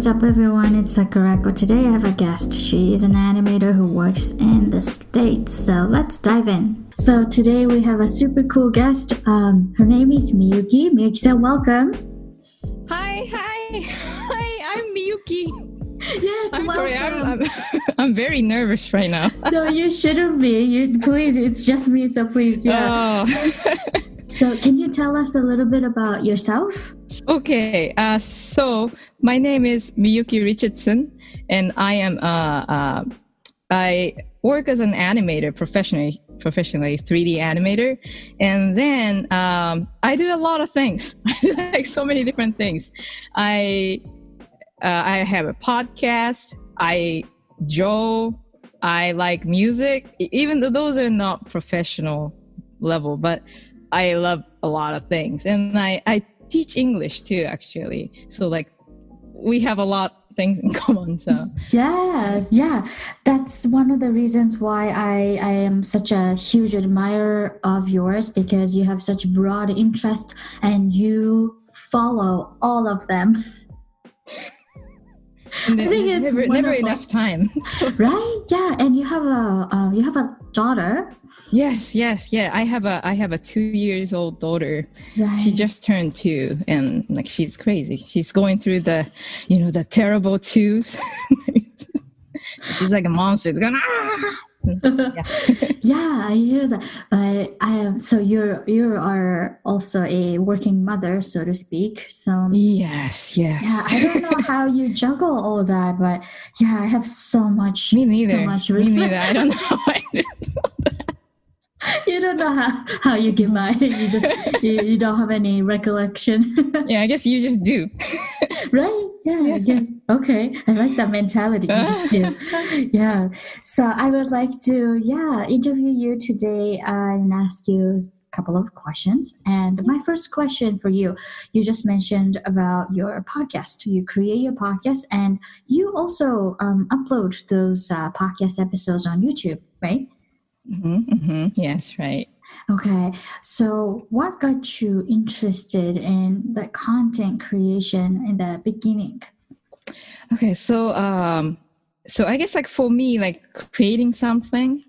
What's up, everyone? It's Sakurako. Today I have a guest. She is an animator who works in the States. So let's dive in. So today we have a super cool guest. Um, her name is Miyuki. Miyuki-san, welcome. Hi, hi, hi. I'm Miyuki. Yes, I'm welcome. sorry. I'm, I'm I'm very nervous right now. no, you shouldn't be. You please. It's just me. So please, yeah. Oh. So can you tell us a little bit about yourself? Okay. Uh, so my name is Miyuki Richardson, and I am uh, uh I work as an animator professionally professionally 3d animator. And then um, i do a lot of things. Like so many different things. I uh, i have a podcast. I draw. I like music. Even though those are not professional level but i love a lot of things. And i i teach english too actually so like we have a lot things in common so Yes, yeah. That's one of the reasons why I, I am such a huge admirer of yours because you have such broad interest and you follow all of them. I think it's never, never enough time. So- Right? Yeah, and you have a um, you have a daughter, yes yes yeah. I have a i have a two years old daughter. Right? she just turned two and like she's crazy. She's going through the you know the terrible twos. So she's like a monster. It's going ah! Yeah. yeah, I hear that. But I am so you're you are also a working mother, so to speak. So yes yes yeah, I don't know how you juggle all that, but yeah, I have so much me neither so much me neither i don't know I do. you don't know how, how you get by. You just you, you don't have any recollection. yeah i guess you just do right? Yeah, I guess. Okay. I like that mentality. You just do. Yeah. So I would like to, yeah, interview you today and ask you a couple of questions. And my first question for you, you just mentioned about your podcast. You create your podcast and you also um, upload those uh, podcast episodes on YouTube, right? Hmm hmm yes right Okay, so what got you interested in the content creation in the beginning? Okay, so um, so I guess like for me, like creating something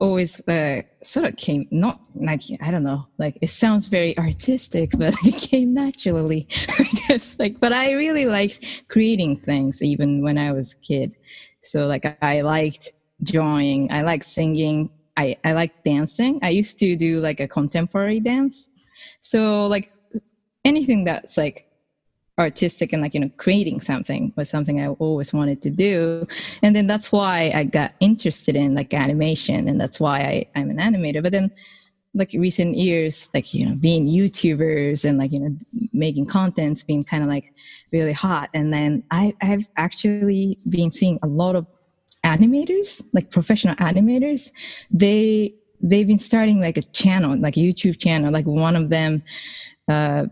always uh, sort of came not like I don't know, like it sounds very artistic, but it came naturally, I guess. Like, but I really liked creating things even when I was a kid. So like I liked drawing, I liked singing, I I liked dancing. I used to do like a contemporary dance. So like anything that's like artistic and like you know creating something was something i always wanted to do and then that's why i got interested in like animation and that's why I, i'm an animator but then like recent years like you know being youtubers and like you know making contents being kind of like really hot and then i i've actually been seeing a lot of animators like professional animators they they've been starting like a channel like a youtube channel like one of them uh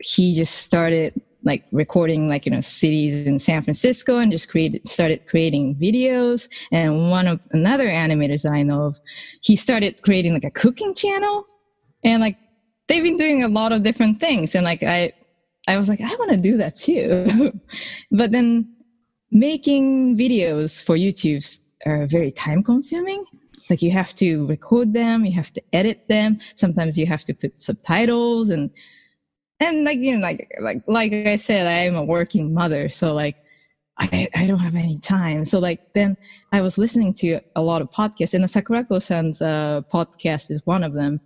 he just started like recording like you know cities in San Francisco and just created started creating videos. And one of another animators I know of he started creating like a cooking channel. And like they've been doing a lot of different things. And like I I was like I want to do that too. But then making videos for YouTube's are very time consuming. Like you have to record them you have to edit them. Sometimes you have to put subtitles and and like you know like like like i said i am a working mother so like i i don't have any time. So like then i was listening to a lot of podcasts and the sakurako-san's uh, podcast is one of them.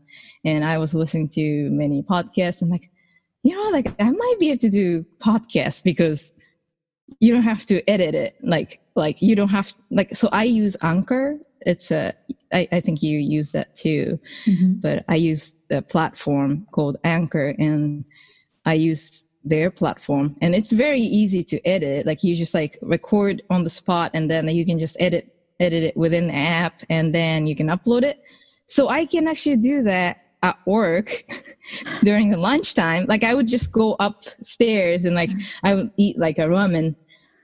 And i was listening to many podcasts and like you know like i might be able to do podcasts because you don't have to edit it like like you don't have like so i use anchor it's a i, I think you use that too Mhm. but I use a platform called Anchor and I use their platform and it's very easy to edit. Like you just like record on the spot and then you can just edit edit it within the app and then you can upload it. So I can actually do that at work during the lunchtime. Like I would just go upstairs and like I would eat like a ramen,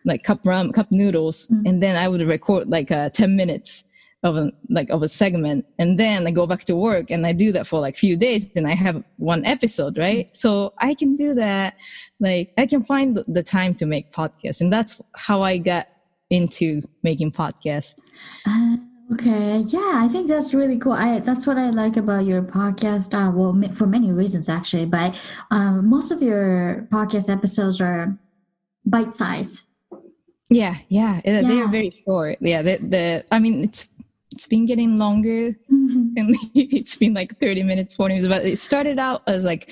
like cup rum, cup noodles, Mm. and then I would record like uh, 10 minutes of a like of a segment and then i go back to work and i do that for like few days then i have one episode right so i can do that like i can find the time to make podcasts and that's how i got into making podcasts uh, okay yeah i think that's really cool i that's what i like about your podcast uh, well for many reasons actually but um, most of your podcast episodes are bite size yeah, yeah, yeah, they're very short. Yeah, the, the I mean, it's it's been getting longer mm-hmm. and it's been like 30 minutes 40 minutes but it started out as like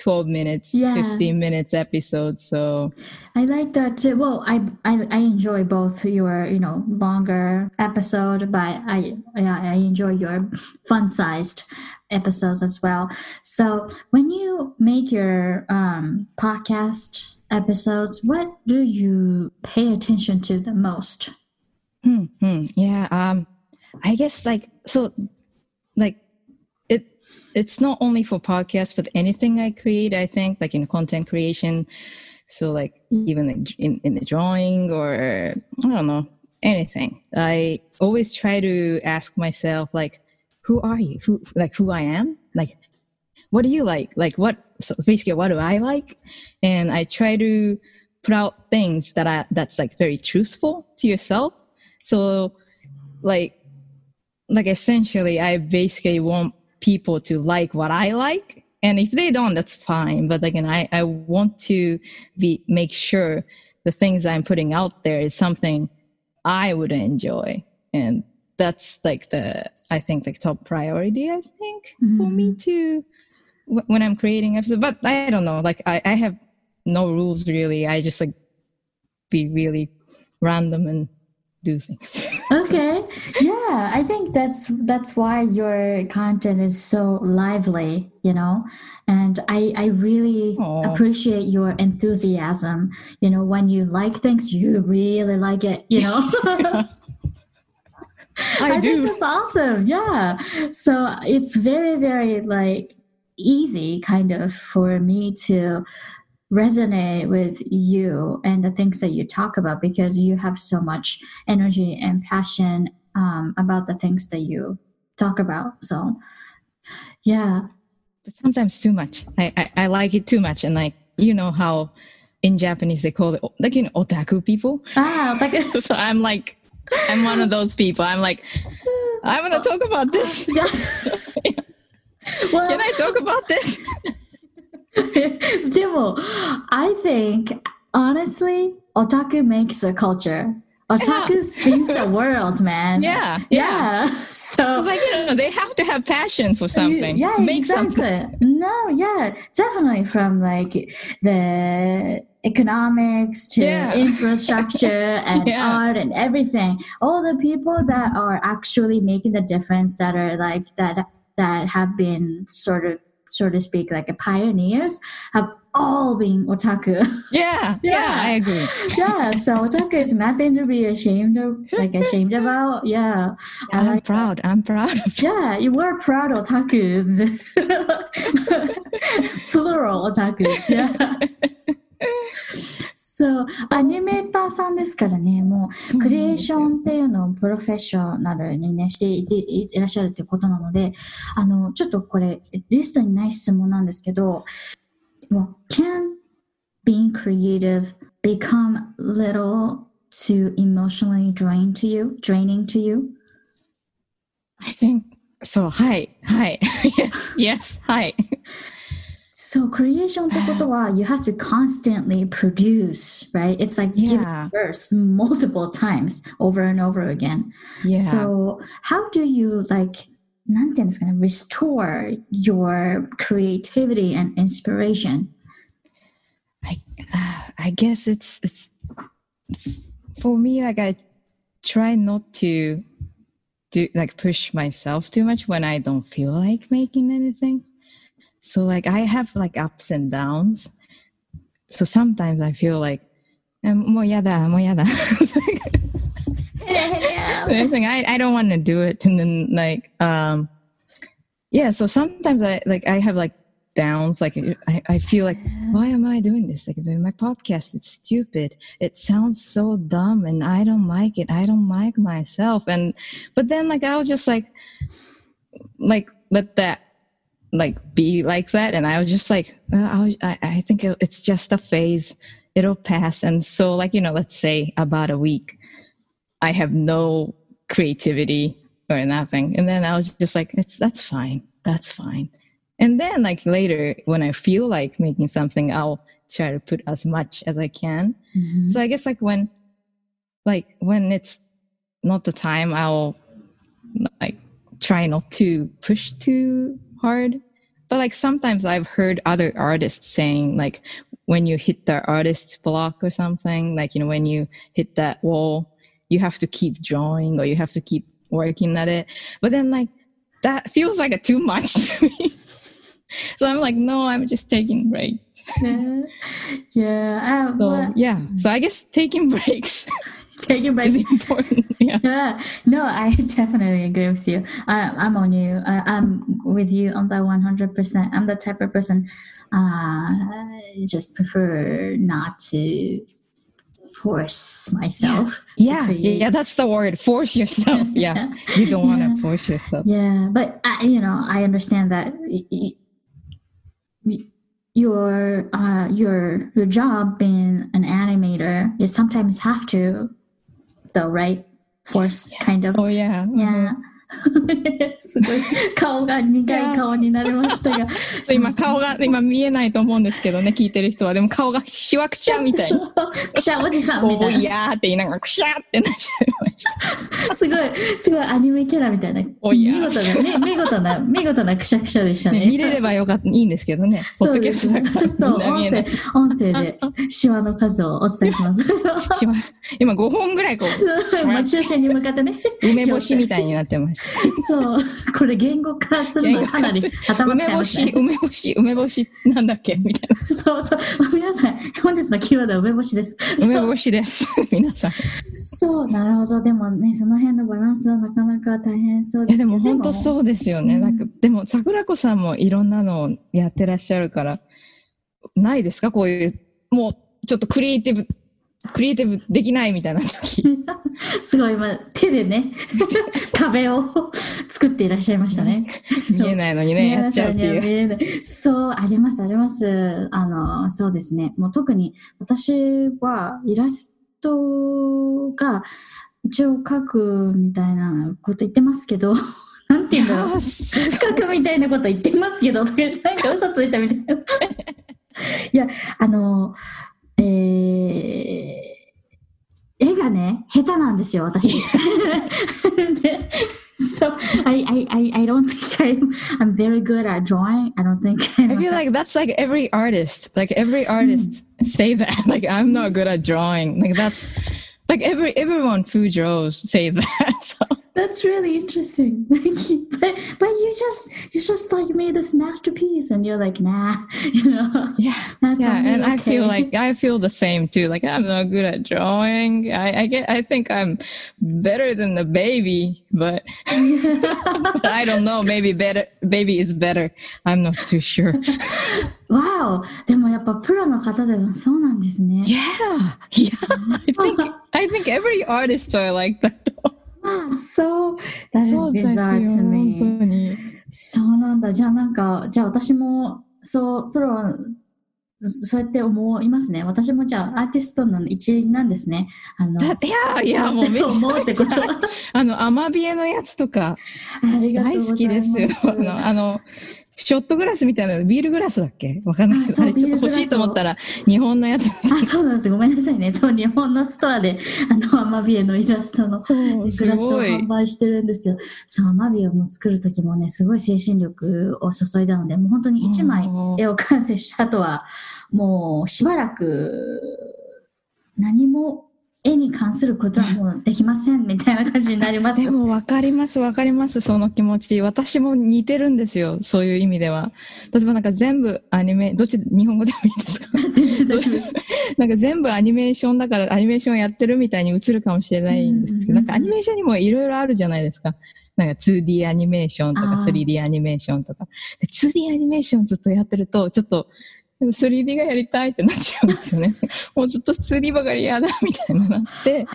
12 minutes yeah. 15 minutes episodes so i like that too well I, I i enjoy both your you know longer episode but i i enjoy your fun sized episodes as well so when you make your um podcast episodes what do you pay attention to the most hmm, hmm. yeah um I guess like so like it's not only for podcasts but anything I create I think like in content creation. So like even in, in the drawing or I don't know anything. I always try to ask myself like who are you? Who like who I am? Like what do you like? Like what so basically what do I like? And I try to put out things that I that's like very truthful to yourself. So like like essentially i basically want people to like what i like and if they don't that's fine but again i, I want to be make sure the things i'm putting out there is something i would enjoy and that's like the i think like top priority i think mm-hmm. for me mm-hmm. to w- when i'm creating episodes but i don't know like I, I have no rules really i just like be really random and do things. okay. Yeah, I think that's that's why your content is so lively, you know. And I I really Aww. appreciate your enthusiasm. You know, when you like things, you really like it, you know. I, I do. think that's awesome. Yeah. So it's very, very like easy kind of for me to resonate with you and the things that you talk about because you have so much energy and passion um, about the things that you talk about. So, yeah. But sometimes too much. I, I, I like it too much. And like, you know how in Japanese they call it like you know otaku people. Ah, otaku. so I'm like, I'm one of those people. I'm like, I want to talk about this. Yeah. well, Can I talk about this? でも I think honestly otaku makes a culture otaku spins the world man yeah yeah, yeah. so it's like you know they have to have passion for something yeah to make exactly. something no yeah definitely from like the economics to yeah. infrastructure and yeah. art and everything all the people that are actually making the difference that are like that that have been sort of so to speak, like a pioneers have all been otaku. Yeah, yeah, yeah, I agree. yeah, so otaku is nothing to be ashamed of, like ashamed about. Yeah, I'm like proud. I'm proud. yeah, you were proud otakus. Plural otakus. Yeah. そう、アニメーターさんですからね、もう、クリエーションっていうのをプロフェッショナルにね、していていらっしゃるっていうことなので、あの、ちょっとこれ、リストにない質問なんですけど、well, can being creative become little too emotionally drained to you, draining to you? I think so. はい、はい。yes, yes, はい。So creation ってことは you have to constantly produce, right? It's like yeah. giving birth multiple times over and over again. Yeah. So how do you like なんていうんですかね restore your creativity and inspiration? I uh, I guess it's it's for me like I try not to do like push myself too much when I don't feel like making anything. So like I have like ups and downs. So sometimes I feel like more yada, more yada. it's like I, I don't want to do it and then like um yeah so sometimes I like I have like downs. Like I, I feel like why am I doing this? Like doing my podcast, it's stupid. It sounds so dumb, and I don't like it. I don't like myself. And but then like I was just like, like let that like be like that, and I was just like, uh, I, I think it's just a phase. It'll pass. And so like you know, let's say about a week, I have no creativity or nothing, and then I was just like, it's that's fine. That's fine and then like later when i feel like making something i'll try to put as much as i can mm-hmm. so i guess like when like when it's not the time i'll like try not to push too hard but like sometimes i've heard other artists saying like when you hit the artist block or something like you know when you hit that wall you have to keep drawing or you have to keep working at it but then like that feels like a too much to me so I'm like, no, I'm just taking breaks. yeah. yeah. Um, so, yeah. So I guess taking breaks. Taking breaks is important. Yeah. yeah. No, I definitely agree with you. I, I'm on you. I, I'm with you on that 100%. I'm the type of person uh, just prefer not to force myself. Yeah, yeah, yeah, that's the word. Force yourself. Yeah, you don't want to force yourself. Yeah, but I, you know, I understand that your uh, your your job being an animator, you sometimes have to, though, right? Force yeah. kind of. Oh yeah. Yeah. Mm-hmm. すごい顔が苦い顔になりましたが 今顔が今見えないと思うんですけどね聞いてる人は。でも顔がしわくちゃみたいな。くしゃおじさんみたいな。おいやーって言いながらくしゃってなっちゃいました。すごいすごいアニメキャラみたいな。見事な、ね、見事な見事なくしゃくしゃでしたね、ね、見れればよかった。いいんですけどねポッドキャストだからそう音声音声でシワの数をお伝えします。今5本ぐらいこう中心に向かってね。梅干しみたいになってました そう。これ言語化するのかなり頭梅干し、梅干し、梅干しなんだっけ？みたいな。そうそう。皆さん、本日のキーワードは梅干しです。梅干しです。皆さん。そう、なるほど。でもね、その辺のバランスはなかなか大変そうですいや、でも本当そうですよね。うん、なんかでも、桜子さんもいろんなのをやってらっしゃるから、ないですか？こういう、もう、ちょっとクリエイティブクリエイティブできないみたいな時。すごい今手でね 壁を作っていらっしゃいましたね。見えないのにねやっちゃうっていう。そうありますあります。あのそうですね。もう特に私はイラストが一応描くみたいなこと言ってますけどなんていうんだろう。描くみたいなこと言ってますけどなんか嘘ついたみたいな。いやあのえー、絵がね、下手なんですよ、私。so I, I, I don't think I'm, I'm very good at drawing. I don't think I'm i feel like that's like every artist. Like every artist mm. say that. Like I'm not good at drawing. Like that's like every everyone who draws say that. So. That's really interesting. but but you just you just like made this masterpiece, and you're like, nah, you know. Yeah, yeah, and okay. I feel like I feel the same too. Like I'm not good at drawing. I, I get I think I'm better than the baby, but, but I don't know. Maybe better baby is better. I'm not too sure. wow. でもやっぱプロの方でもそうなんですね。Yeah, yeah. I think I think every artist are like that. So that is bizarre to me. そうなんだ。じゃあなんか、じゃあ私も、そう、プロ、そうやって思いますね。私もじゃあアーティストの一員なんですね。あのいやいや、もうめっちゃってことあの、アマビエのやつとか、大好きですよ。あの、あのショットグラスみたいなのビールグラスだっけ？わかんないけど、あれちょっと欲しいと思ったら、日本のやつ。あ、そうなんです。ごめんなさいね。そう、日本のストアで、あの、アマビエのイラストのグラスを販売してるんですけど、そう、アマビエを作る時もね、すごい精神力を注いだので、もう本当に1枚絵を完成した後は、もうしばらく何も絵に関することはもうできませんみたいな感じになります。でも分かります分かりますその気持ち私も似てるんですよそういう意味では例えばなんか全部アニメどっち日本語でもいいですか？なんか全部アニメーションだからアニメーションやってるみたいに映るかもしれないんですけど、うんなんかアニメーションにもいろいろあるじゃないですか。なんか 2D アニメーションとかあー 3D アニメーションとか。で 2D アニメーションずっとやってると、ちょっと 3D がやりたいってなっちゃうんですよね。もうずっと 2D ばかり嫌だみたいななって、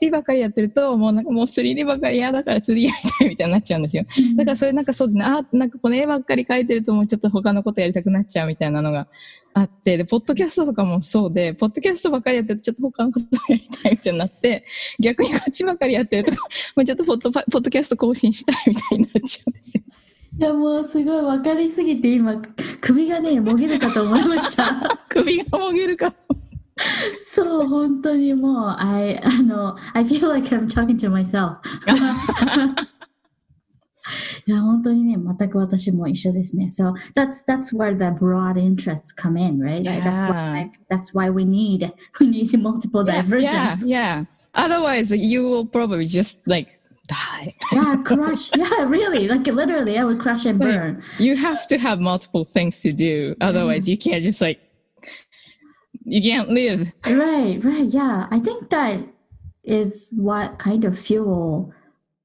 3D ばかりやってると、もうなんかもう 3D ばかり嫌だから 2D やりたいみたいになっちゃうんですよ。だからそれなんかそうですね、あなんかこの絵ばっかり描いてるともうちょっと他のことやりたくなっちゃうみたいなのがあって、で、ポッドキャストとかもそうで、ポッドキャストばっかりやってるとちょっと他のことやりたいみたいになって、逆にこっちばっかりやってると、もうちょっとポッドパポッドキャスト更新したいみたいになっちゃうんですよ。いやもうすごい分かりすぎて今首がねもげるかと思いました。首がもげるから。そう本当にもう I あの I feel like I'm talking to myself いや本当にね全く私も一緒ですね So that's that's where the broad interests come in right Like, that's why that's why we need we need multiple Yeah, diversions yeah. Otherwise, you will probably just like die. yeah crush yeah really like literally I would crush and Like, burn you have to have multiple things to do. Otherwise, you can't just like, you can't live. Right, right. Yeah. I think that is what kind of fuel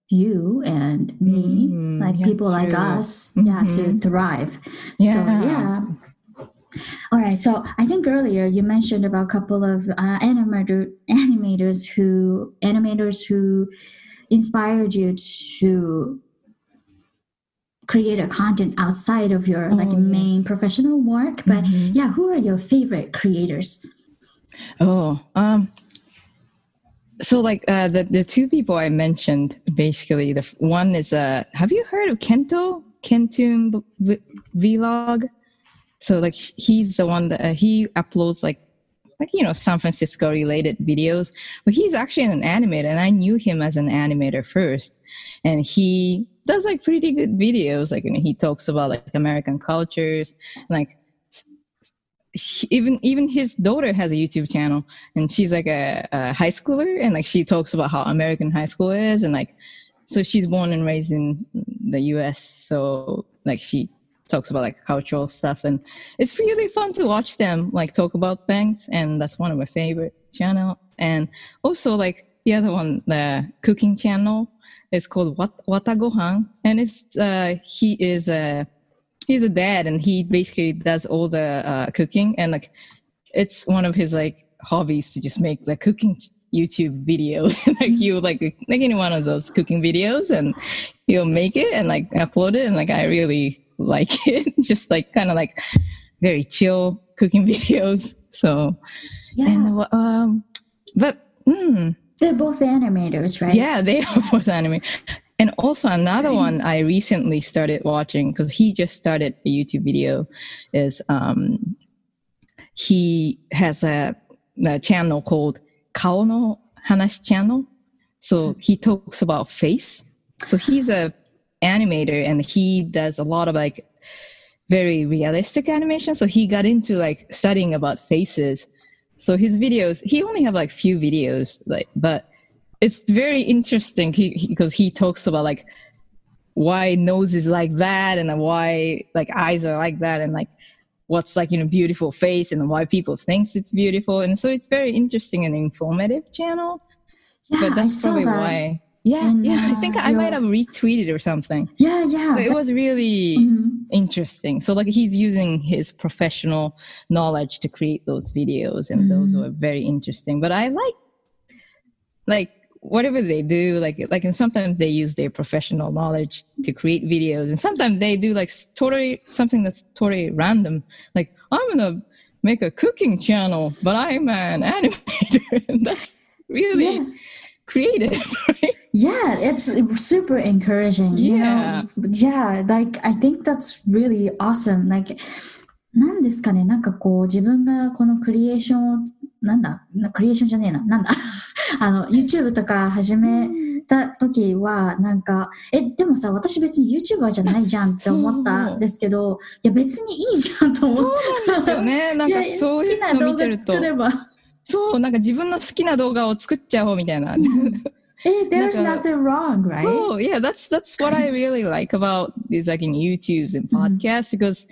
you and me, Mm, like people like true. us, yeah, to Mhm. thrive. Yeah. So, yeah. All right. So I think earlier you mentioned about a couple of uh, animator animators who animators who inspired you to create a content outside of your like Oh, main yes. professional work. But Mhm. yeah, who are your favorite creators? Oh, um, so like uh, the the two people I mentioned, basically the one is uh, have you heard of Kento Kentoon v- v- Vlog? So like he's the one that uh, he uploads like like you know San Francisco related videos, but he's actually an animator, and I knew him as an animator first, and he does like pretty good videos. Like you know, he talks about like American cultures, like even even his daughter has a YouTube channel, and she's like a, a high schooler, and like she talks about how American high school is, and like so she's born and raised in the U.S. So like she talks about like cultural stuff, and it's really fun to watch them like talk about things, and that's one of my favorite channel. And also like the other one, the cooking channel, is called Wat Watagohan, and it's uh he is a he's a dad and he basically does all the uh, cooking and like it's one of his like hobbies to just make like cooking YouTube videos. like you like like any one of those cooking videos and you'll make it and like upload it and like I really like it. just like kind of like very chill cooking videos. So Yeah. and um but mm, They're both animators, right? yeah, they are both animators. And also another one I recently started watching because he just started a YouTube video is um he has a, a channel called Kao no Hanashi channel. So mm-hmm. he talks about face. So he's a animator and he does a lot of like very realistic animation. So he got into like studying about faces. So his videos, he only have like few videos, like but it's very interesting because he, talks about like why nose is like that and why like eyes are like that and like what's like you know beautiful face and why people thinks it's beautiful and so it's very interesting and informative channel Yeah, but I that's saw probably that. why yeah in, yeah i uh, think i might have retweeted or something Yeah, yeah. but it was really Mhm. interesting so like he's using his professional knowledge to create those videos and those Mhm. were very interesting but i like like whatever they do like like and sometimes they use their professional knowledge to create videos and sometimes they do like s- totally something that's totally random like i'm gonna make a cooking channel but i'm an animator and that's really Yeah. creative right Yeah, it's super encouraging. You Yeah. know? Yeah, like I think that's really awesome. Like なんですかね、なんかこう自分がこのクリエーションを、 なんだ、なクリエーションじゃねえな、なんだ、あの YouTube とか始めた時は、なんか、え、でもさ、私別に YouTuber じゃないじゃんって思ったんですけど、いや別にいいじゃんと思っそうなんですよねなんかそういうの見てるとそう、なんか自分の好きな動画を作っちゃおうみたいな。Hey, there's nothing wrong, right? Oh yeah, that's that's what I really like about these like in YouTubes and Mhm. podcasts because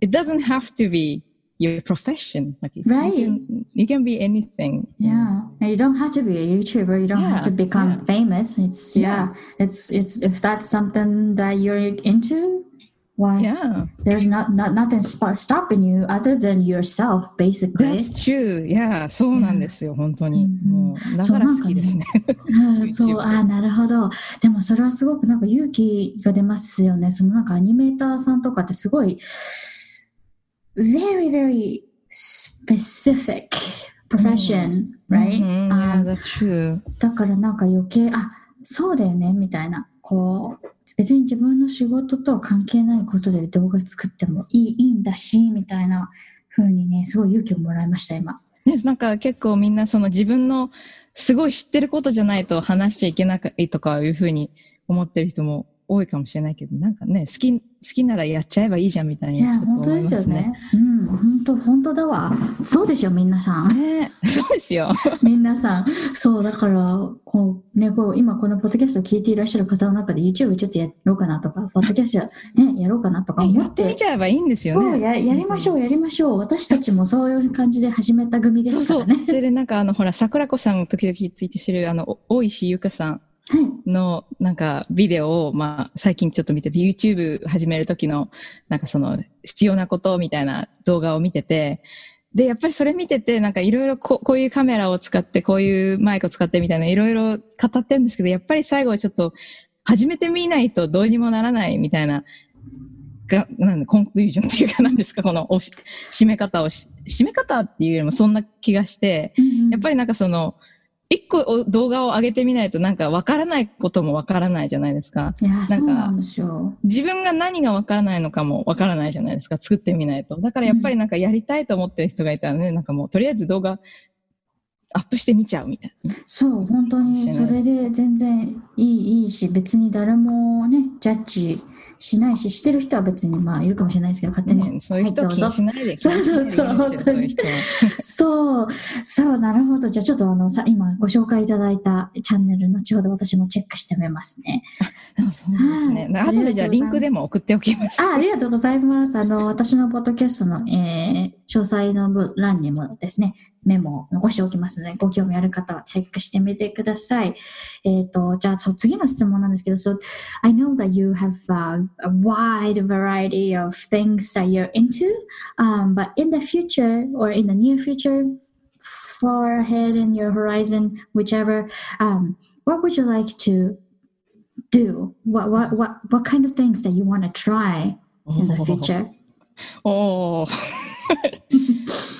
it doesn't have to be your profession. Like you Right. can, you can be anything. Yeah, and you don't have to be a YouTuber. You don't have to Yeah, become yeah. famous. It's yeah. it's it's if that's something that you're into, why Yeah, there's not not nothing stopping you other than yourself, basically. that's true. Yeah, そうなんですよ、本当に。うんもう、だから好きですね。うんそう、あーなるほど。でもそれはすごくなんか勇気が出ますよね。そのなんかアニメーターさんとかってすごい、very, very specific profession, right? Mhm, Um, yeah, that's true. だからなんか余計、あ、そうだよね、みたいな。こう、別に自分の仕事と関係ないことで動画作ってもいいいいんだし、みたいな風にね、すごい勇気をもらいました、今。ねなんか結構みんなその自分のすごい知ってることじゃないと話しちゃいけないとかいうふうに思ってる人も多いかもしれないけど、なんかね、好き、好きならやっちゃえばいいじゃんみたいにいや、本当ですすよねね。。うん、本当、本当だわ。そうでしょ、皆さん。ね そうですよ。皆さん。そう、だから、こう、ね、こう、今このポッドキャストを聞いていらっしゃる方の中で YouTube ちょっとやろうかなとか、ポッドキャストね、やろうかなとか思っやっててみちゃえばいいんですよね。そうや、やりましょう、やりましょう。私たちもそういう感じで始めた組でそうそうすからね。。それでなんかあの、ほら、桜子さん時々ツイートしてる、あの、お大石ゆかさんはい。のなんかビデオを、まあ、最近ちょっと見てて、YouTube 始める時の、なんかその、必要なことみたいな動画を見てて、で、やっぱりそれ見てて、なんかいろいろここういうカメラを使って、こういうマイクを使ってみたいな、いろいろ語ってるんですけど、やっぱり最後はちょっと、始めてみないとどうにもならないみたいな、が、なんだ、コンクルージョンっていうかなんですか、このおし、締め方をし、締め方っていうよりもそんな気がして、やっぱり、りなんかその、一個お動画を上げてみないとなんかわからないこともわからないじゃないですか。いや、かそうなんですよ。自分が何がわからないのかもわからないじゃないですか。作ってみないと。だからやっぱりなんかやりたいと思ってる人がいたらね、なんかもうとりあえず動画アップしてみちゃうみたいな。そう、本当にそれで全然いい、いいし、別に誰もね、ジャッジしないし、してる人は別にまあいるかもしれないですけど、勝手に。ね、そういう人は気にしないで。そうそうそうそういう人は。そう、そう、なるほど。じゃあちょっとあの、さ、今ご紹介いただいたチャンネル、後ほど私もチェックしてみますね。あそうですね。はい後でじゃあリンクでも送っておきます。あありがとうございます。あの、私のポッドキャストの、えー、詳細の部欄にもですね、メモを残しておきますので、ご興味ある方はチェックしてみてください。えっ、と、じゃあ、そう次の質問なんですけど、so, I know that you have、uh, a wide variety of things that you're into, um, but in the future or in the near future, far ahead in your horizon, whichever, um, what would you like to do? What, what, what, what kind of things that you want to try in the future? Oh.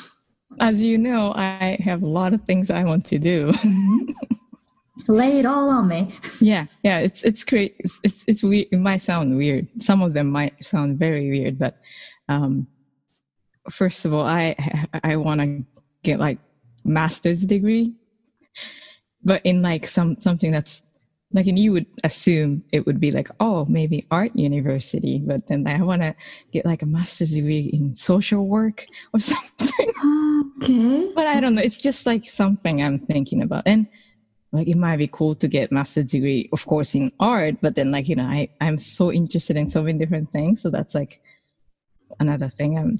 As you know, I have a lot of things I want to do. Lay it all on me. yeah, yeah, it's it's great. It's it's, it's weird. It might sound weird. Some of them might sound very weird, but um, first of all, I I want to get like master's degree, but in like some something that's like, and you would assume it would be like, oh, maybe art university, but then I want to get like a master's degree in social work or something. Okay. but I don't know. It's just like something I'm thinking about, and like it might be cool to get master's degree, of course, in art. But then, like you know, I I'm so interested in so many different things, so that's like another thing I'm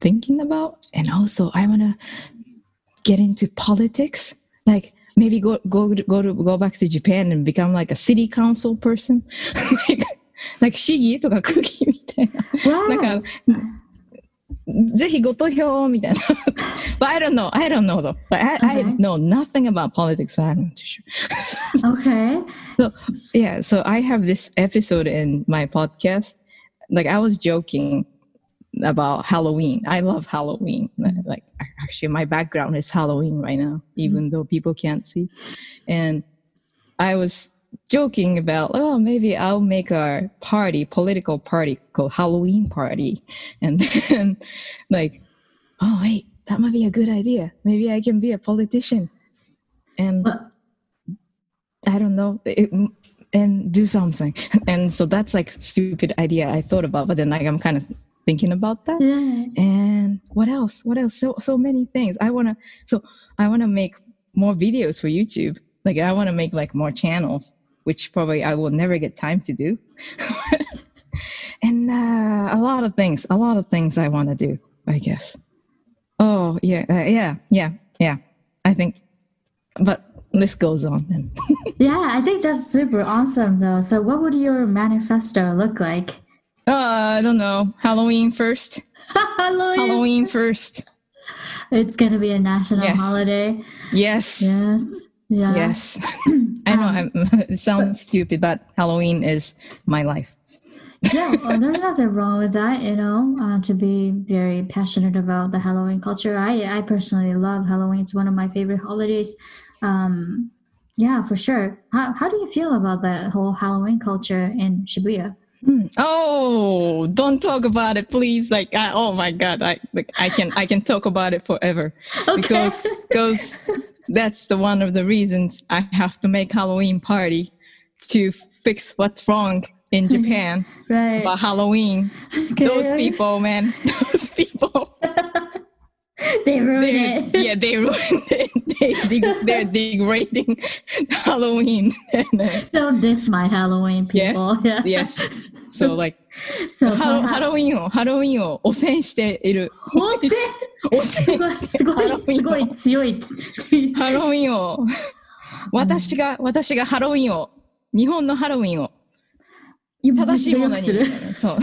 thinking about. And also, I want to get into politics, like maybe go go go to go back to Japan and become like a city council person, like like 市議とか区議みたいな。なんかぜひご投票みたいな。But I don't know. I don't know though. But I, okay. I know nothing about politics, so I'm not too sure. okay. So yeah, so I have this episode in my podcast. Like I was joking about Halloween. I love Halloween. Mm-hmm. Like actually my background is Halloween right now, even mm-hmm. though people can't see. And I was joking about, oh, maybe I'll make a party, political party called Halloween party. And then like, oh wait, that might be a good idea. Maybe I can be a politician. And I don't know, it, and do something. And so that's like stupid idea I thought about, but then like I'm kind of thinking about that. Yeah. And what else? What else? So so many things. I wanna so I wanna make more videos for YouTube. Like I wanna make like more channels, which probably I will never get time to do. and uh, a lot of things, a lot of things I want to do. I guess. Oh yeah, uh, yeah, yeah, yeah. I think, but list goes on. Then. Yeah, I think that's super awesome though. So what would your manifesto look like? Uh, I don't know. Halloween first. Halloween. Halloween first. It's gonna be a national Yes. holiday. Yes. Yes. Yeah. Yes. I know I'm, it sounds stupid, but Halloween is my life. yeah, well, there's nothing wrong with that, you know, uh, to be very passionate about the Halloween culture. I, I personally love Halloween. It's one of my favorite holidays. Um, yeah, for sure. How, how do you feel about the whole Halloween culture in Shibuya? Hmm. Oh, don't talk about it, please. Like, I, oh my God, I like, I can I can talk about it forever because because that's the one of the reasons I have to make Halloween party to fix what's wrong in Japan right. about Halloween. Okay, Those people, man, those people. They ruined it. yeah, they ruined it. They, de- they're degrading Halloween. Don't diss my Halloween yes, people. Yeah. yes. So like So ハロハロウィンをハロウィンを汚染している。汚すごい、染すごい、すごい強い。ハロウィンを。私が私がハロウィンを日本のハロウィンを正しいものに。する。そう。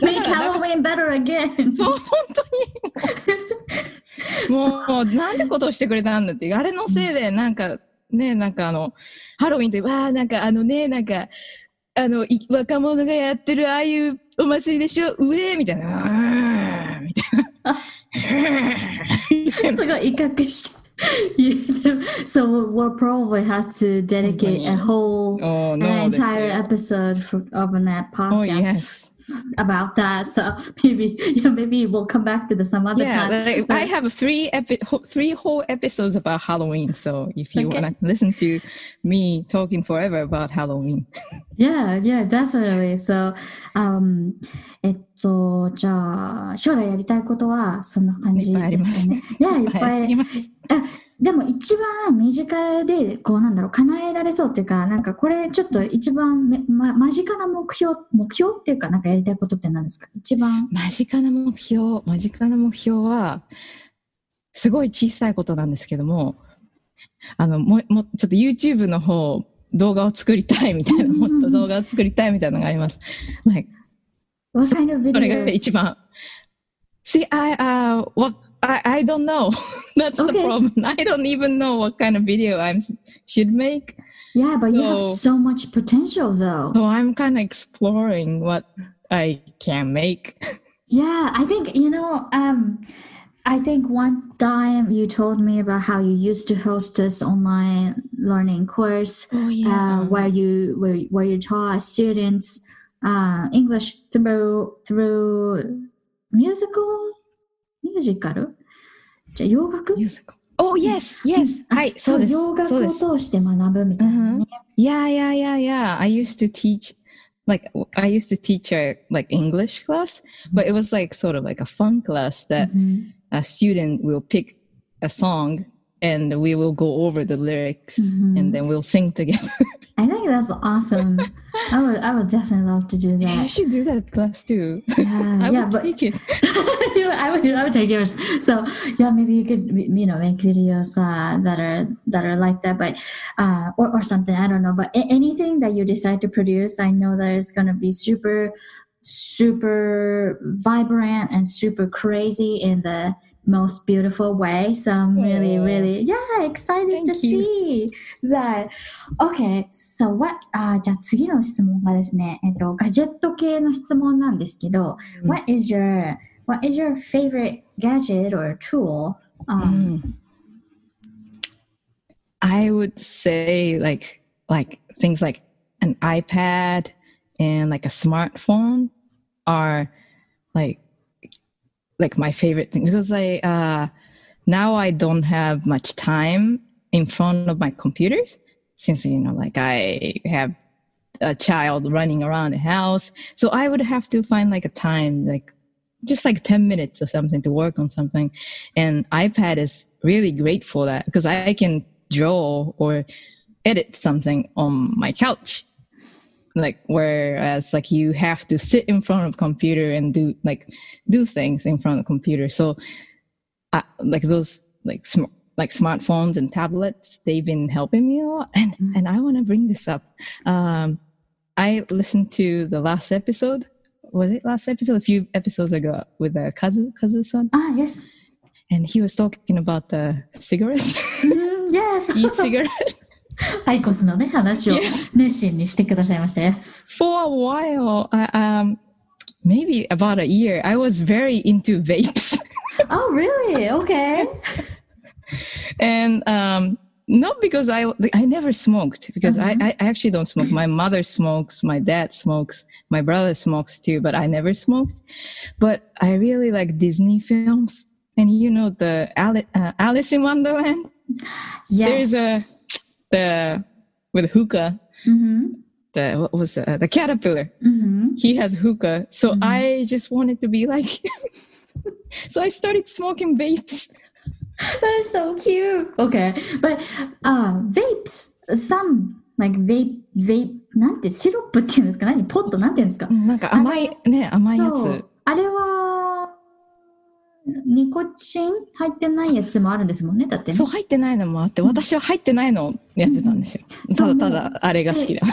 Make Halloween better again. そう本当に。もうなんてことをしてくれたんだってあれのせいでなんかねなんかあのハロウィンってわあなんかあのねなんかあのい若者がやってるああいうお祭りでしょうえみたいなみたいなすごい威嚇して。so we'll probably have to dedicate a whole Oh, an no, this entire episode for, of a net Oh, podcast yes. about that. So maybe yeah, maybe we'll come back to this some other Yeah, time. like, But- I have three epi- ho- three whole episodes about Halloween. So if you Okay. want to listen to me talking forever about Halloween, Yeah, yeah, definitely. So, um, えっと、じゃあ、将来やりたいことはそんな感じいっぱいありますですかね。いや、いっぱい。あ でも一番身近で、こうなんだろう、叶えられそうっていうか、なんかこれちょっと一番め、ま、間近な目標、目標っていうか、なんかやりたいことって何ですか？一番。間近な目標、間近な目標は、すごい小さいことなんですけども、あの、もう、もうちょっと YouTube の方、動画を作りたいみたいな、もっと動画を作りたいみたいなのがあります。kind of それが?一番。See, I, uh, what, I, I don't know. That's the problem. I don't even know what kind of video I'm should make. Yeah, but you have So- so much potential though. So I'm kind of exploring what I can make. Yeah, I think you know. Um, I think one time you told me about how you used to host this online learning course Oh uh, where you where, where you taught students uh, English through through musical musical じゃあ洋楽 musical. Oh yes, yes. あはい、そそううです。洋楽をそうです。通して学ぶみたいなね。 Yeah, yeah, yeah, yeah. I used to teach, like, I used to teach a like English class, but it was like sort of like a fun class that うん a student will pick a song and we will go over the lyrics Mhm. and then we'll sing together. I think that's awesome. I would I would definitely love to do that. you should do that class too. Yeah, I yeah, would but take it. I would I would take yours. So yeah, maybe you could you know make videos uh, that are that are like that, but uh, or or something. I don't know, but anything that you decide to produce, I know that it's gonna be super super vibrant and super crazy in the most beautiful way. So I'm really Aw. really yeah excited to Thank you. see that. Okay, so what? あじゃあ次の質問がですね、えっとガジェット系の質問なんですけど。うん What is your what is your favorite gadget or tool? Um, Mm. I would say like like things like an iPad and like a smartphone are like like my favorite thing because I uh now I don't have much time in front of my computers since you know like I have a child running around the house so I would have to find like a time like just like 10 minutes or something to work on something. And iPad is really great for that because I can draw or edit something on my couch. Like whereas like you have to sit in front of a computer and do like do things in front of a computer. So uh, like those like sm- like smartphones and tablets, they've been helping me a lot. And Mhm. and I want to bring this up. Um, I listened to the last episode. Was it last episode? A few episodes ago with uh, Kazu Kazu-san, Ah, yes. and he was talking about the cigarettes, Mm, yes. e-cigarette. アイコスのね、話を Yes. 熱心にしてくださいました。Yes. For a while, I, um, maybe about a year, I was very into vapes. Oh, really? Okay. and um not because i i never smoked because Mhm. I, I actually don't smoke my mother smokes my dad smokes my brother smokes too but i never smoked but i really like disney films and you know the alice, uh, alice in wonderland Yes. there's a the with hookah Mm-hmm. the what was uh, the caterpillar Mm-hmm. he has hookah so Mhm. i just wanted to be like him so i started smoking vapes That is so cute. Okay. But uh, vapes, some like vape, vape, なんてシロップっていうんですか何ポットなんていうんですかなんか甘いね甘いやつそうあれは、 ニコチン入ってないやつもあるんですもんね。だってね。そう入ってないのもあって、私は入ってないのをやってたんですよ。うんただただあれが好きだ。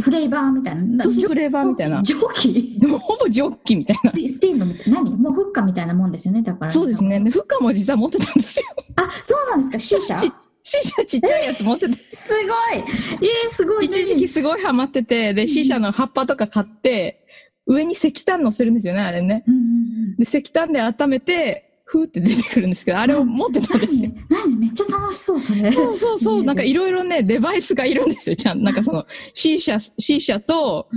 フレーバーみたいな。そうそうフレーバーみたいな。蒸気？でもほぼジョッキみたいな。スティーブみたいな。何？もうフッカみたいなもんですよね。だから。そうですね。で、フッカも実は持ってたんですよ。あ、そうなんですか？シーシャ？ちシーシャちっちゃいやつ持ってて。すごいえー、すごい。一時期すごいハマってて、で、シーシャの葉っぱとか買って、上に石炭乗せるんですよね、あれね。うんうんうん。で、石炭で温めて、ふーって出てくるんですけど、あれを持ってたんですよ。何？何？めっちゃ楽しそう、それ。そうそうそう。ねなんかいろいろね、デバイスがいるんですよ。ちゃんなんかその、シーシャ、シーシャと、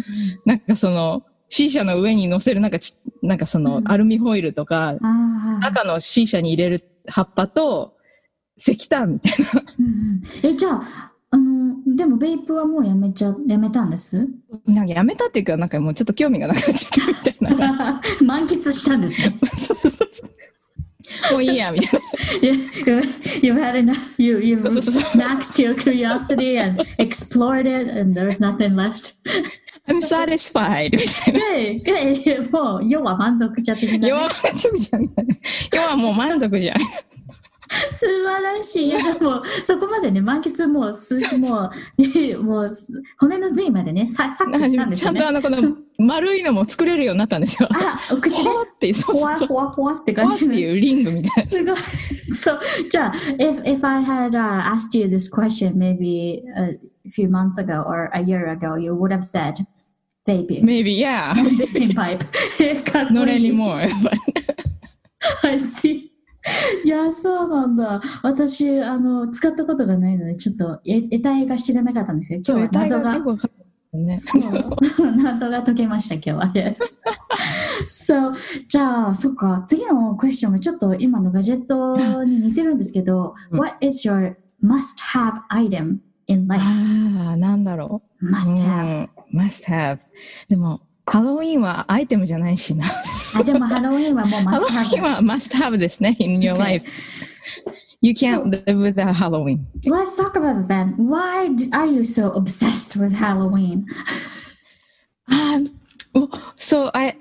なんかその、シーシャの上に乗せるなんかち、なんかそのう、んアルミホイルとか、ああ。中のシーシャに入れる葉っぱと、石炭みたいな。うんうんえ、じゃあ、でもベイプはもうやめちゃ、やめたんです？なんかやめたっていうか、なんかもうちょっと興味がなくなっちゃったみたいな。満喫したんですね。もういいや、みたい You, you've had enough. You, you've maxed your curiosity and explored it, and there's nothing left. I'm satisfied みたいな。もう、要は満足者的なね、要は満足じゃんはもう満足じゃん。素晴らしい。いやでも、そこまでね、満喫もう、すもう、もう、骨の髄までね、さ、サックしたんですよねちゃんと。あの、この丸いのも作れるようになったんですよ。あ、お口で？ほ、わっていう、そうほそうそう。わほわほわってほわって。いうリングみたいな。すごい。そう。じゃあ、if, if I had、uh, asked you this question maybe a few months ago or a year ago, you would have said, vaping. Maybe, yeah. vaping pipe. Not anymore. But I see. いや、そうなんだ。私、あの、使ったことがないので、ちょっと、え得体が知らなかったんですけど、今日は謎がね。謎が解けました、今日は。Yes. so, じゃあ、そっか、次のクエスチョンがちょっと今のガジェットに似てるんですけど、うん What is your must-have item in life? ああ、なんだろう。must-have. うん。must have。でも、ハロウィンはアイテムじゃないしな。あ、でもハロウィンはもうハロウィン must-have。は must have ですね。in your Okay. life. You can't live without Halloween. Let's talk about it then. Why d- are you so obsessed with Halloween? Um, well, so I,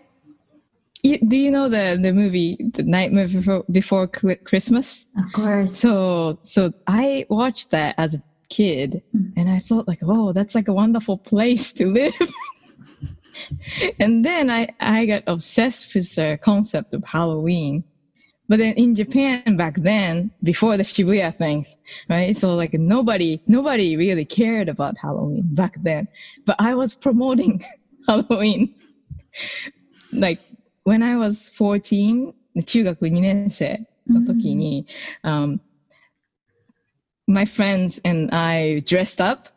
you, do you know the the movie The Nightmare Before, Before Cri- Christmas? Of course. So so I watched that as a kid, Mm. and I thought like, oh, that's like a wonderful place to live. and then I I got obsessed with the concept of Halloween. But then in Japan back then, before the Shibuya things, right? So like nobody, nobody really cared about Halloween back then. But I was promoting Halloween. like when I was 14, 中学2年生の時に、um, my friends and I dressed up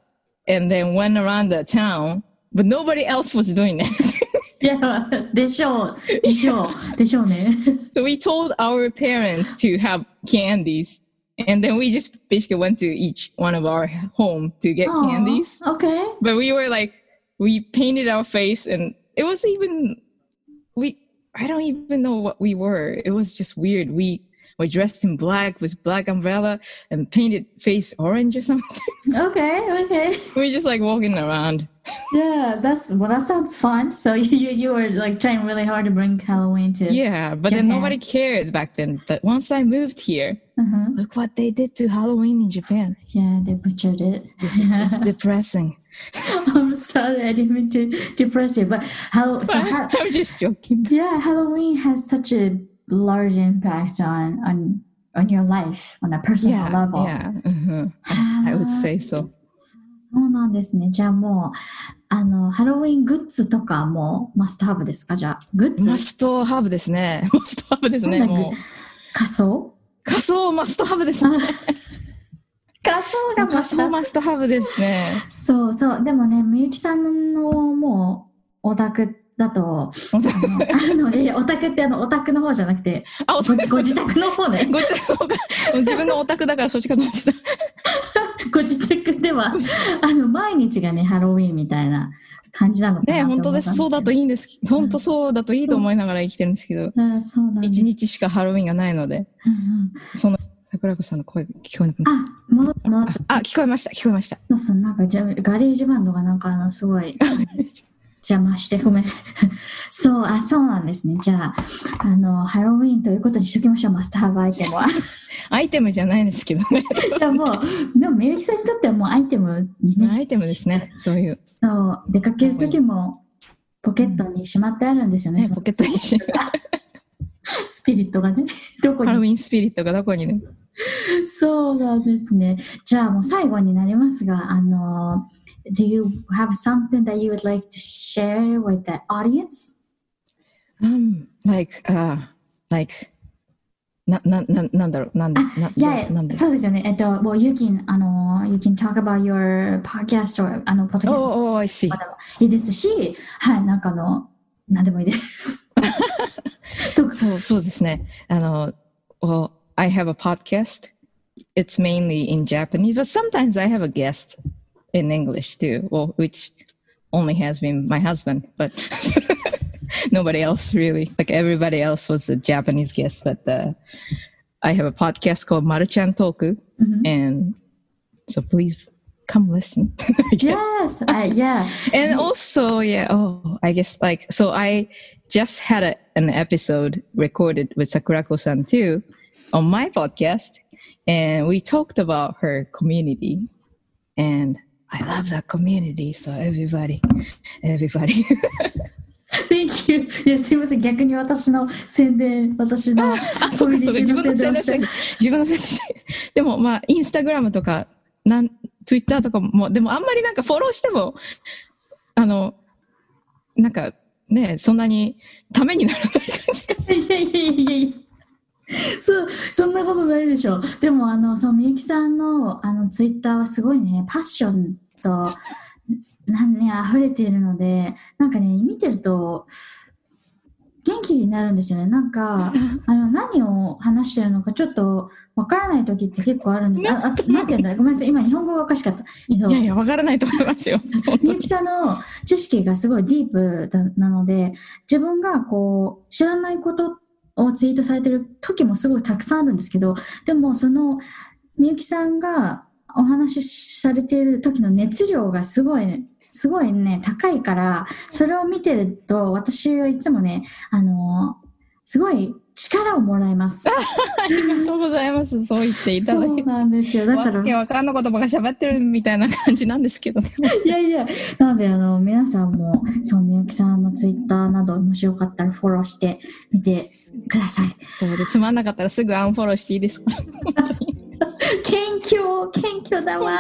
and then went around the town, but nobody else was doing it. yeah, they show, they show, they show So we told our parents to have candies, and then we just basically went to each one of our home to get candies. Okay. But we were like, we painted our face, and it was even we. I don't even know what we were. It was just weird. We were dressed in black with black umbrella and painted face orange or something. Okay, okay. we were just like walking around. Yeah, that's well. That sounds fun. So you you were like trying really hard to bring Halloween to. Yeah, but then nobody cared back then. But once I moved here, Uh-huh. look what they did to Halloween in Japan. Yeah, they butchered it. It's, it's depressing. I'm sorry, I didn't mean to depress you, but how? So how I'm just joking. yeah, Halloween has such a large impact on on on your life on a personal Yeah, level. yeah. mhm. I would say so. そうなんですね。じゃあもう、あの、ハロウィングッズとかもマストハブですか？じゃあ、グッズマストハブですね。マストハブですね。もう仮装？仮想マストハブですね。仮装がマ仮スマストハブですね。そうそう。でもね、みゆきさんのもう、オタクだと、あの、あのね、オタクってあの、オタクの方じゃなくて、あ、おご自ご自宅の方ね。ご自宅の方が自分のオタクだからそっちかと思ってた。ご自宅では、あの、毎日がね、ハロウィンみたいな感じなのかなね本当です。そうだといいんです。本当そうだといいと思いながら生きてるんですけど。一日しかハロウィンがないので、うんうんその桜子さんの声が聞こえなくなっあ、戻った、戻ったた。あ、聞こえました。聞こえました。そうそう、なんかガレージバンドがなんかあの、すごい 邪魔して、ごめんなさい。そう、あ、そうなんですね。じゃあ、あの、ハロウィンということにしときましょう、マスターハブアイテムは。アイテムじゃないんですけどね。じゃあもう、でも、みゆきさんにとってはもうアイテムにね、アイテムですね。そういう。そう、出かけるときも、ポケットにしまってあるんですよね。ポケットにし スピリットがね、どこに。ハロウィンスピリットがどこにね。そうなんですね。じゃあもう最後になりますが、あの、Do you have something that you would like to share with the audience? Um, like, uh, like, な、な、な、なんだろう、なんだ、な、いやなんだろう。そうですよね。えっと、もう you can, あの、you can talk about your podcast or あの、ポッドキャスト Oh, oh, I see. でもいいですし、はい、なんかあの、何でもいいです。とそう、そうですね。あの、well, I have a podcast. It's mainly in Japanese, but sometimes I have a guest in English too, well, which only has been my husband, but nobody else really. Like everybody else was a Japanese guest, but uh, I have a podcast called Maruchan Toku, Mhm. and so please come listen. Yes, I, yeah. And also, yeah, oh, I guess like, so I just had a, an episode recorded with Sakurako san too on my podcast, and we talked about her community. And I love that community, so everybody, everybody. Thank you. いや、すいません。逆に私の宣伝、私のあ、そうか、そうか、自分の宣伝をして、自分の宣伝して。でも、まあ、インスタグラムとか、なん、ツイッターとかも、でもあんまりなんかフォローしても、あの、なんかね、そんなにためにならない感じがする。いやいやいやいや。そう、そんなことないでしょ。でも、あの、そう、みゆきさんの、あの、ツイッターはすごいね、パッションと、なんね、溢れているので、なんかね、見てると、元気になるんですよね。なんか、あの、何を話してるのかちょっとわからない時って結構あるんです。あ、あなんて言うんだ？ごめんなさい。今、日本語がおかしかった。えっといやいや、わからないと思いますよ。みゆきさんの知識がすごいディープだなので、自分がこう、知らないことをツイートされてる時もすごいたくさんあるんですけど、でもその、みゆきさんがお話しされている時の熱量がすごい、すごいね、高いから、それを見てると、私はいつもね、あの、すごい力をもらいます。ありがとうございます。そう言っていただそいうて。なんですよ。だからわ、かんのことばか喋ってるみたいな感じなんですけどね。いやいや、なので、あの、皆さんも、そう、みゆきさんのツイッターなど、もしよかったらフォローしてみてください。そうで、つまんなかったらすぐアンフォローしていいですか？謙虚、謙虚だわ。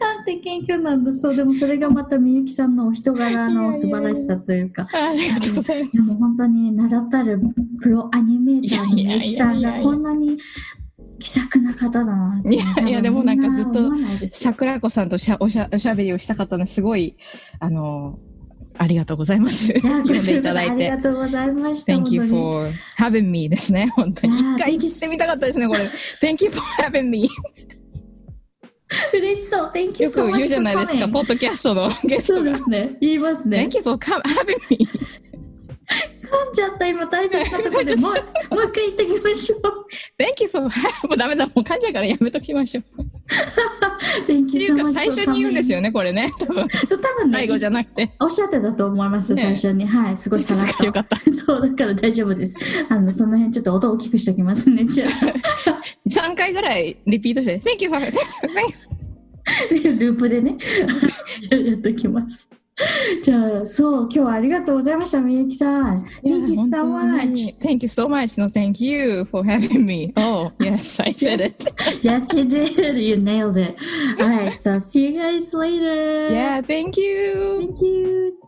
なんて謙虚なんだ。そう、でもそれがまたみゆきさんのお人柄の素晴らしさというか。ありがとうございまでも本当に名だたるプロアニメーターのみゆきさんがこんなに気さくな方だな。いやいやでもなんかずっと桜子さんとしゃおしゃおしゃべりをしたかったのですごい、あの、ありがとうございます。い や読んでいただあり。がとうございました。Thank you for having me ですね。本当に。一回言ってみたかったですね、これ。Thank you for having me. 嬉しそう。Thank you よ so く much 言うじゃないですか、ポッドキャストのゲスそうトがで。すね。言いますね Thank。you for having me. 噛んじゃった今大切なところでもうもう一回言ってきましょう Thank you for もうダメだもう噛んじゃうからやめときましょう。っていうか最初に言うんですよねねこれね。多 分そう多分ね最後じゃなくて。おっしゃってたと思います、ね。最初に。はいすごいさらっと。よかった。そうだから大丈夫です。あのその辺ちょっと音大きくしておきますねじゃあ。3回ぐらいリピートして、Thank you for. ループでねやっときますじゃあそう今日はありがとうございましたみゆきさん Thank you so much に Thank you so much. No, thank you for having me. Oh, yes, I said it. Yes, you did. You nailed it. All right, so see you guys later. Yeah, thank you. Thank you.